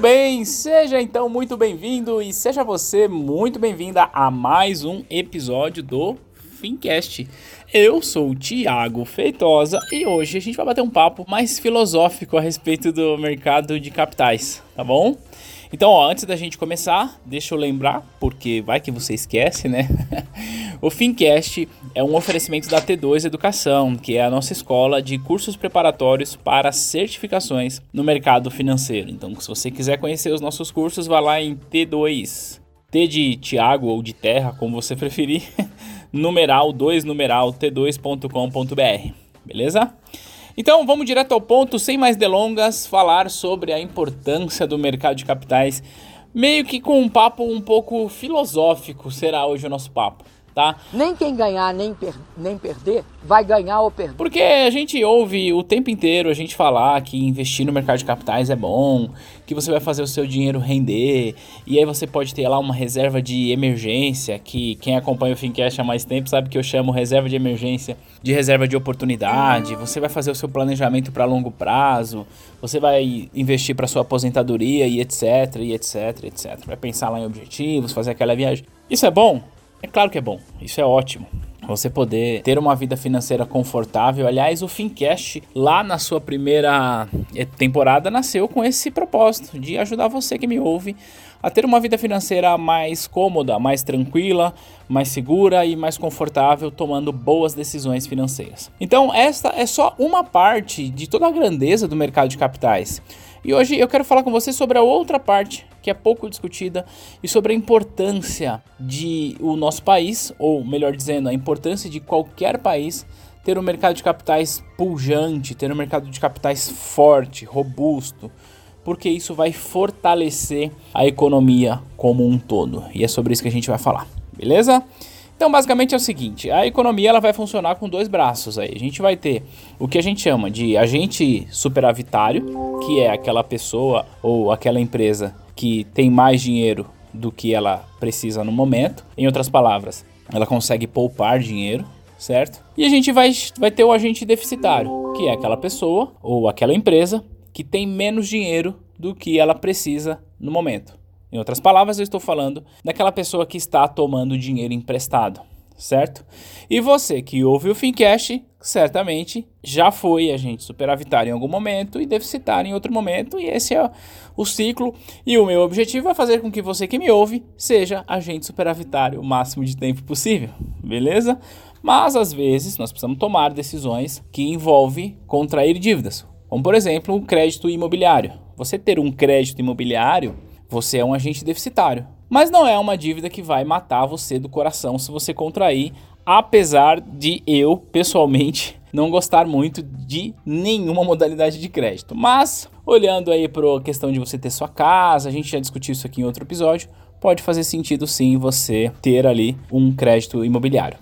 Muito bem, seja então muito bem-vindo e seja você muito bem-vinda a mais um episódio do Fincast. Eu sou o Thiago Feitosa e hoje a gente vai bater um papo mais filosófico a respeito do mercado de capitais, tá bom? Então, ó, antes da gente começar, deixa eu lembrar, porque vai que você esquece, né? o Fincast é um oferecimento da T2 Educação, que é a nossa escola de cursos preparatórios para certificações no mercado financeiro. Então, se você quiser conhecer os nossos cursos, vá lá em T2, T de Tiago ou de Terra, como você preferir, numeral 2 numeral t2.com.br, beleza? Então vamos direto ao ponto, sem mais delongas, falar sobre a importância do mercado de capitais, meio que com um papo um pouco filosófico será hoje o nosso papo, tá? Nem quem ganhar nem, per- nem perder vai ganhar ou perder. Porque a gente ouve o tempo inteiro a gente falar que investir no mercado de capitais é bom, que você vai fazer o seu dinheiro render, e aí você pode ter lá uma reserva de emergência, que quem acompanha o Fincast há mais tempo sabe que eu chamo reserva de emergência de reserva de oportunidade. Você vai fazer o seu planejamento para longo prazo, você vai investir para sua aposentadoria e etc, e etc, etc. Vai pensar lá em objetivos, fazer aquela viagem. Isso é bom? É claro que é bom. Isso é ótimo você poder ter uma vida financeira confortável. Aliás, o Fincast, lá na sua primeira eh, temporada, nasceu com esse propósito de ajudar você que me ouve a ter uma vida financeira mais cômoda, mais tranquila, mais segura e mais confortável, tomando boas decisões financeiras. Então, esta é só uma parte de toda a grandeza do mercado de capitais. E hoje eu quero falar com você sobre a outra parte que é pouco discutida e sobre a importância de o nosso país, ou melhor dizendo, a importância de qualquer país ter um mercado de capitais pujante, ter um mercado de capitais forte, robusto, porque isso vai fortalecer a economia como um todo. E é sobre isso que a gente vai falar, beleza? Então, basicamente é o seguinte: a economia ela vai funcionar com dois braços aí. A gente vai ter o que a gente chama de agente superavitário, que é aquela pessoa ou aquela empresa que tem mais dinheiro do que ela precisa no momento. Em outras palavras, ela consegue poupar dinheiro, certo? E a gente vai, vai ter o agente deficitário, que é aquela pessoa ou aquela empresa que tem menos dinheiro do que ela precisa no momento. Em outras palavras, eu estou falando daquela pessoa que está tomando dinheiro emprestado, certo? E você que ouve o Fincast, certamente já foi agente superavitário em algum momento e deficitário em outro momento, e esse é o ciclo. E o meu objetivo é fazer com que você que me ouve seja agente superavitário o máximo de tempo possível, beleza? Mas às vezes nós precisamos tomar decisões que envolvem contrair dívidas, como por exemplo o crédito imobiliário. Você ter um crédito imobiliário você é um agente deficitário. Mas não é uma dívida que vai matar você do coração se você contrair, apesar de eu, pessoalmente, não gostar muito de nenhuma modalidade de crédito. Mas, olhando aí para a questão de você ter sua casa, a gente já discutiu isso aqui em outro episódio, pode fazer sentido sim você ter ali um crédito imobiliário.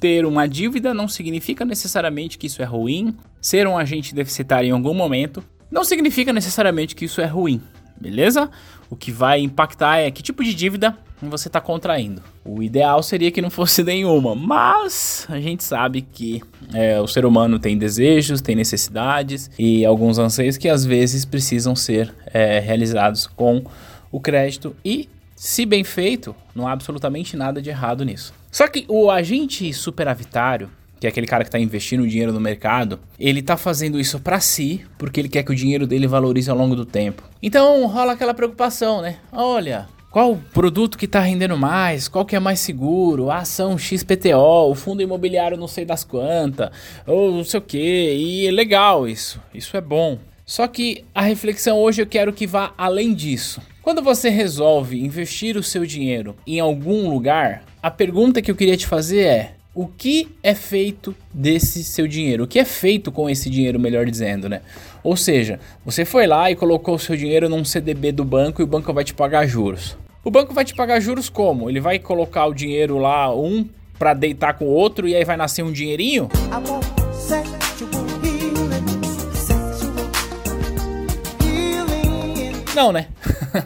Ter uma dívida não significa necessariamente que isso é ruim. Ser um agente deficitário em algum momento não significa necessariamente que isso é ruim beleza? O que vai impactar é que tipo de dívida você está contraindo. O ideal seria que não fosse nenhuma, mas a gente sabe que é, o ser humano tem desejos, tem necessidades e alguns anseios que às vezes precisam ser é, realizados com o crédito e se bem feito, não há absolutamente nada de errado nisso. Só que o agente superavitário, que é aquele cara que está investindo dinheiro no mercado, ele está fazendo isso para si, porque ele quer que o dinheiro dele valorize ao longo do tempo. Então rola aquela preocupação, né? Olha, qual produto que está rendendo mais, qual que é mais seguro, a ação XPTO, o fundo imobiliário não sei das quantas, ou não sei o que, e é legal isso, isso é bom. Só que a reflexão hoje eu quero que vá além disso. Quando você resolve investir o seu dinheiro em algum lugar, a pergunta que eu queria te fazer é: o que é feito desse seu dinheiro? O que é feito com esse dinheiro, melhor dizendo, né? Ou seja, você foi lá e colocou o seu dinheiro num CDB do banco e o banco vai te pagar juros. O banco vai te pagar juros como? Ele vai colocar o dinheiro lá, um para deitar com o outro e aí vai nascer um dinheirinho? Não, né?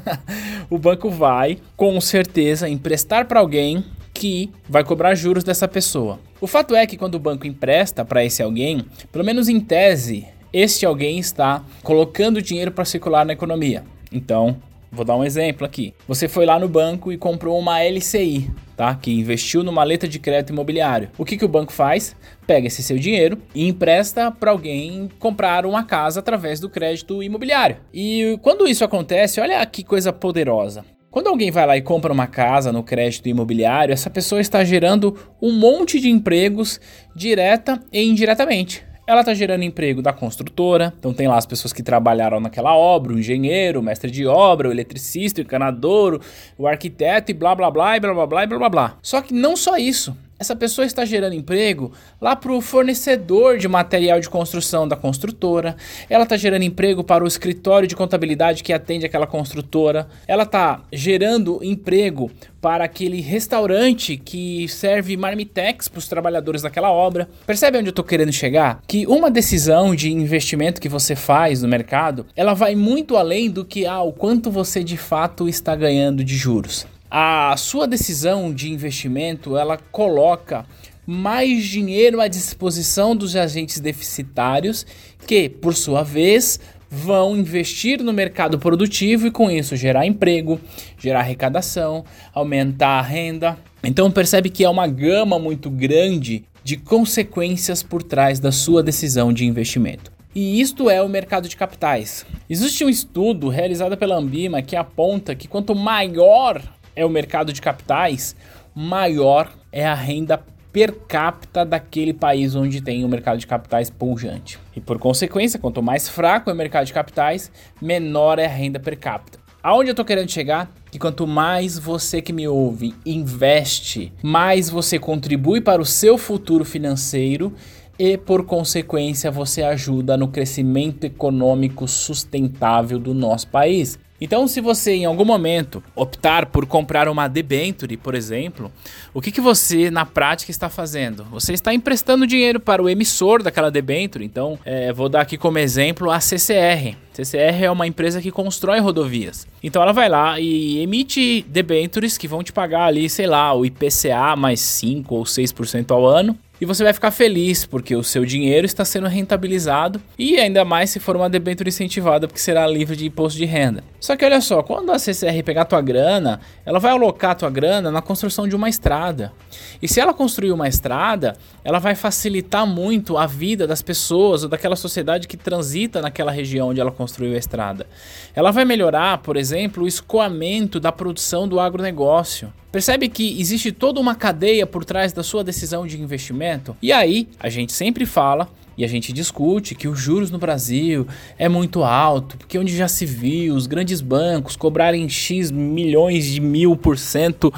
o banco vai, com certeza, emprestar para alguém que vai cobrar juros dessa pessoa. O fato é que quando o banco empresta para esse alguém, pelo menos em tese, este alguém está colocando dinheiro para circular na economia. Então, vou dar um exemplo aqui. Você foi lá no banco e comprou uma LCI, tá? Que investiu numa letra de crédito imobiliário. O que, que o banco faz? Pega esse seu dinheiro e empresta para alguém comprar uma casa através do crédito imobiliário. E quando isso acontece, olha que coisa poderosa. Quando alguém vai lá e compra uma casa no crédito imobiliário, essa pessoa está gerando um monte de empregos direta e indiretamente. Ela está gerando emprego da construtora, então tem lá as pessoas que trabalharam naquela obra, o engenheiro, o mestre de obra, o eletricista, o encanador, o arquiteto e blá blá blá e blá blá blá blá blá blá. Só que não só isso. Essa pessoa está gerando emprego lá para o fornecedor de material de construção da construtora. Ela está gerando emprego para o escritório de contabilidade que atende aquela construtora. Ela está gerando emprego para aquele restaurante que serve marmitex para os trabalhadores daquela obra. Percebe onde eu estou querendo chegar? Que uma decisão de investimento que você faz no mercado, ela vai muito além do que ah, o quanto você de fato está ganhando de juros a sua decisão de investimento ela coloca mais dinheiro à disposição dos agentes deficitários que, por sua vez, vão investir no mercado produtivo e com isso gerar emprego, gerar arrecadação, aumentar a renda. Então percebe que é uma gama muito grande de consequências por trás da sua decisão de investimento. E isto é o mercado de capitais. Existe um estudo realizado pela Ambima que aponta que quanto maior é o mercado de capitais, maior é a renda per capita daquele país onde tem o mercado de capitais pujante. E por consequência, quanto mais fraco é o mercado de capitais, menor é a renda per capita. Aonde eu tô querendo chegar? Que quanto mais você que me ouve investe, mais você contribui para o seu futuro financeiro e, por consequência, você ajuda no crescimento econômico sustentável do nosso país. Então, se você em algum momento optar por comprar uma debenture, por exemplo, o que, que você na prática está fazendo? Você está emprestando dinheiro para o emissor daquela debenture. Então, é, vou dar aqui como exemplo a CCR. CCR é uma empresa que constrói rodovias. Então ela vai lá e emite debentures que vão te pagar ali, sei lá, o IPCA mais 5 ou 6% ao ano. E você vai ficar feliz porque o seu dinheiro está sendo rentabilizado e ainda mais se for uma debênture incentivada porque será livre de imposto de renda. Só que olha só, quando a CCR pegar tua grana, ela vai alocar tua grana na construção de uma estrada. E se ela construir uma estrada, ela vai facilitar muito a vida das pessoas ou daquela sociedade que transita naquela região onde ela construiu a estrada. Ela vai melhorar, por exemplo, o escoamento da produção do agronegócio. Percebe que existe toda uma cadeia por trás da sua decisão de investimento? E aí, a gente sempre fala e a gente discute que os juros no Brasil é muito alto, porque onde já se viu os grandes bancos cobrarem X milhões de mil por cento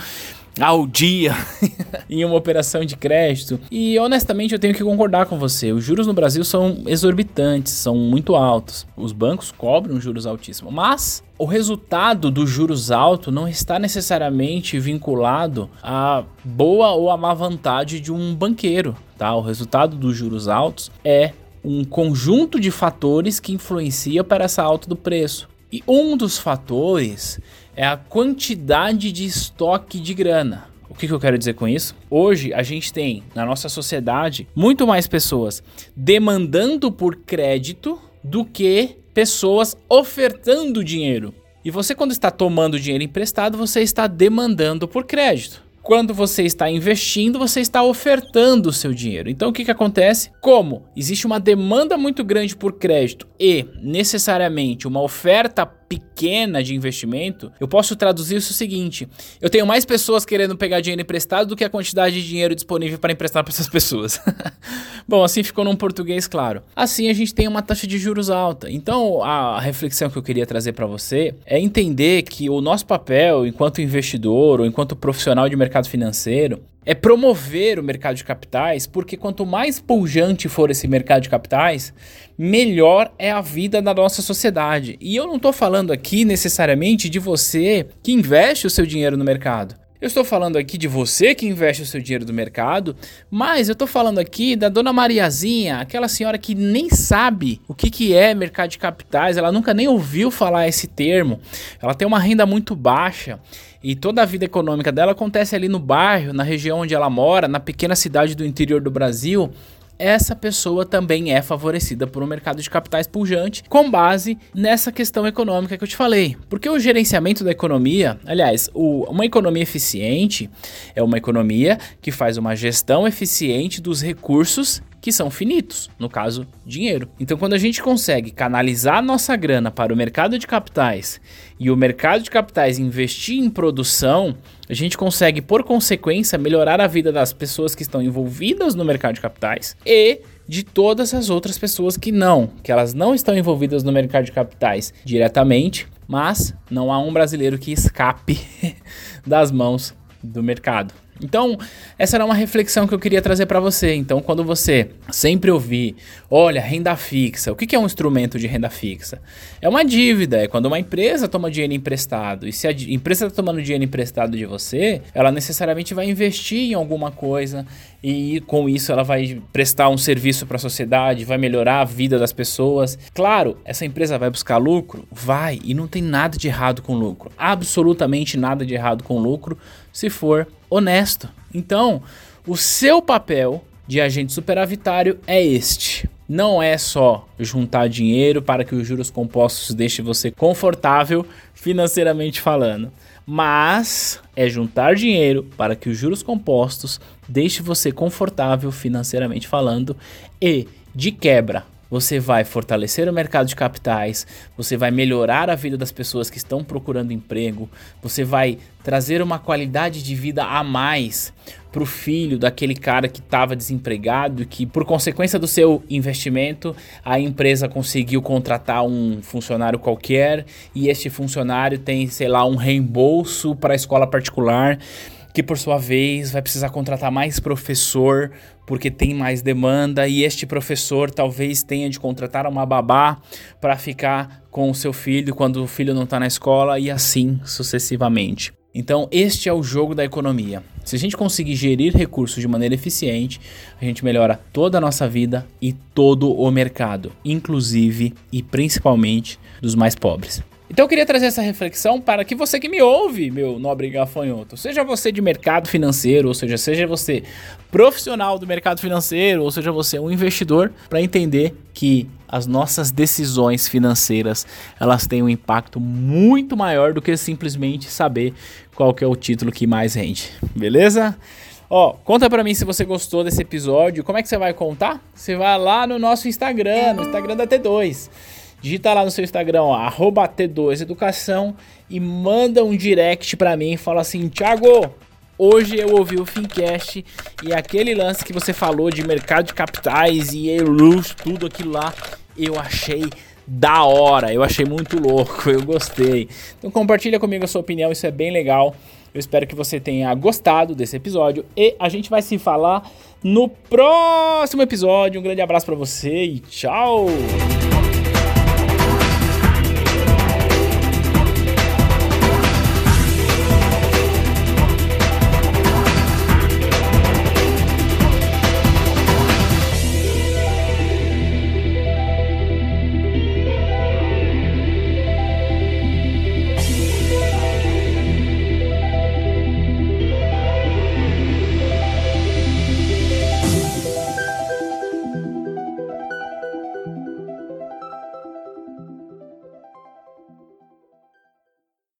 ao dia em uma operação de crédito. E honestamente eu tenho que concordar com você. Os juros no Brasil são exorbitantes, são muito altos. Os bancos cobram juros altíssimos, mas o resultado dos juros altos não está necessariamente vinculado à boa ou à má vontade de um banqueiro, tá? O resultado dos juros altos é um conjunto de fatores que influencia para essa alta do preço. E um dos fatores é a quantidade de estoque de grana. O que, que, eu quero dizer com isso? Hoje a gente tem na nossa sociedade muito mais pessoas demandando por crédito do que pessoas ofertando dinheiro. E você, quando está tomando dinheiro emprestado, você está demandando por crédito. Quando você está investindo, você está ofertando o seu dinheiro. Então o que, que acontece? Como existe uma demanda muito grande por crédito e necessariamente uma oferta pequena de investimento, eu posso traduzir isso o seguinte: eu tenho mais pessoas querendo pegar dinheiro emprestado do que a quantidade de dinheiro disponível para emprestar para essas pessoas. Bom, assim ficou num português claro. Assim a gente tem uma taxa de juros alta. Então, a reflexão que eu queria trazer para você é entender que o nosso papel enquanto investidor ou enquanto profissional de mercado financeiro é promover o mercado de capitais, porque quanto mais pujante for esse mercado de capitais, melhor é a vida da nossa sociedade. E eu não estou falando aqui necessariamente de você que investe o seu dinheiro no mercado. Eu estou falando aqui de você que investe o seu dinheiro no mercado, mas eu estou falando aqui da dona Mariazinha, aquela senhora que nem sabe o que, que é mercado de capitais, ela nunca nem ouviu falar esse termo, ela tem uma renda muito baixa e toda a vida econômica dela acontece ali no bairro, na região onde ela mora, na pequena cidade do interior do Brasil essa pessoa também é favorecida por um mercado de capitais pujante com base nessa questão econômica que eu te falei. Porque o gerenciamento da economia, aliás, o, uma economia eficiente é uma economia que faz uma gestão eficiente dos recursos que são finitos, no caso, dinheiro. Então, quando a gente consegue canalizar nossa grana para o mercado de capitais e o mercado de capitais investir em produção, a gente consegue, por consequência, melhorar a vida das pessoas que estão envolvidas no mercado de capitais e de todas as outras pessoas que não, que elas não estão envolvidas no mercado de capitais diretamente, mas não há um brasileiro que escape das mãos do mercado. Então, essa era uma reflexão que eu queria trazer para você. Então, quando você sempre ouvir, olha, renda fixa, o que é um instrumento de renda fixa? É uma dívida, é quando uma empresa toma dinheiro emprestado. E se a empresa está tomando dinheiro emprestado de você, ela necessariamente vai investir em alguma coisa e com isso ela vai prestar um serviço para a sociedade, vai melhorar a vida das pessoas. Claro, essa empresa vai buscar lucro? Vai, e não tem nada de errado com lucro. Absolutamente nada de errado com lucro se for honesto. Então, o seu papel de agente superavitário é este. Não é só juntar dinheiro para que os juros compostos deixem você confortável financeiramente falando, mas é juntar dinheiro para que os juros compostos deixem você confortável financeiramente falando e de quebra você vai fortalecer o mercado de capitais, você vai melhorar a vida das pessoas que estão procurando emprego, você vai trazer uma qualidade de vida a mais para o filho daquele cara que estava desempregado e que, por consequência do seu investimento, a empresa conseguiu contratar um funcionário qualquer e este funcionário tem, sei lá, um reembolso para a escola particular que por sua vez vai precisar contratar mais professor porque tem mais demanda e este professor talvez tenha de contratar uma babá para ficar com o seu filho quando o filho não está na escola e assim sucessivamente. Então, este é o jogo da economia. Se a gente conseguir gerir recursos de maneira eficiente, a gente melhora toda a nossa vida e todo o mercado, inclusive e principalmente dos mais pobres. Então eu queria trazer essa reflexão para que você que me ouve, meu nobre gafanhoto, seja você de mercado financeiro, ou seja, seja você profissional do mercado financeiro, ou seja você um investidor, para entender que as nossas decisões financeiras, elas têm um impacto muito maior do que simplesmente saber qual que é o título que mais rende. Beleza? Ó, conta pra mim se você gostou desse episódio. Como é que você vai contar? Você vai lá no nosso Instagram, no Instagram da T2. Digita lá no seu Instagram, ó, arroba T2Educação e manda um direct pra mim e fala assim, Thiago, hoje eu ouvi o Fincast e aquele lance que você falou de mercado de capitais e Eulus, tudo aquilo lá, eu achei da hora, eu achei muito louco, eu gostei. Então compartilha comigo a sua opinião, isso é bem legal. Eu espero que você tenha gostado desse episódio e a gente vai se falar no próximo episódio. Um grande abraço para você e tchau.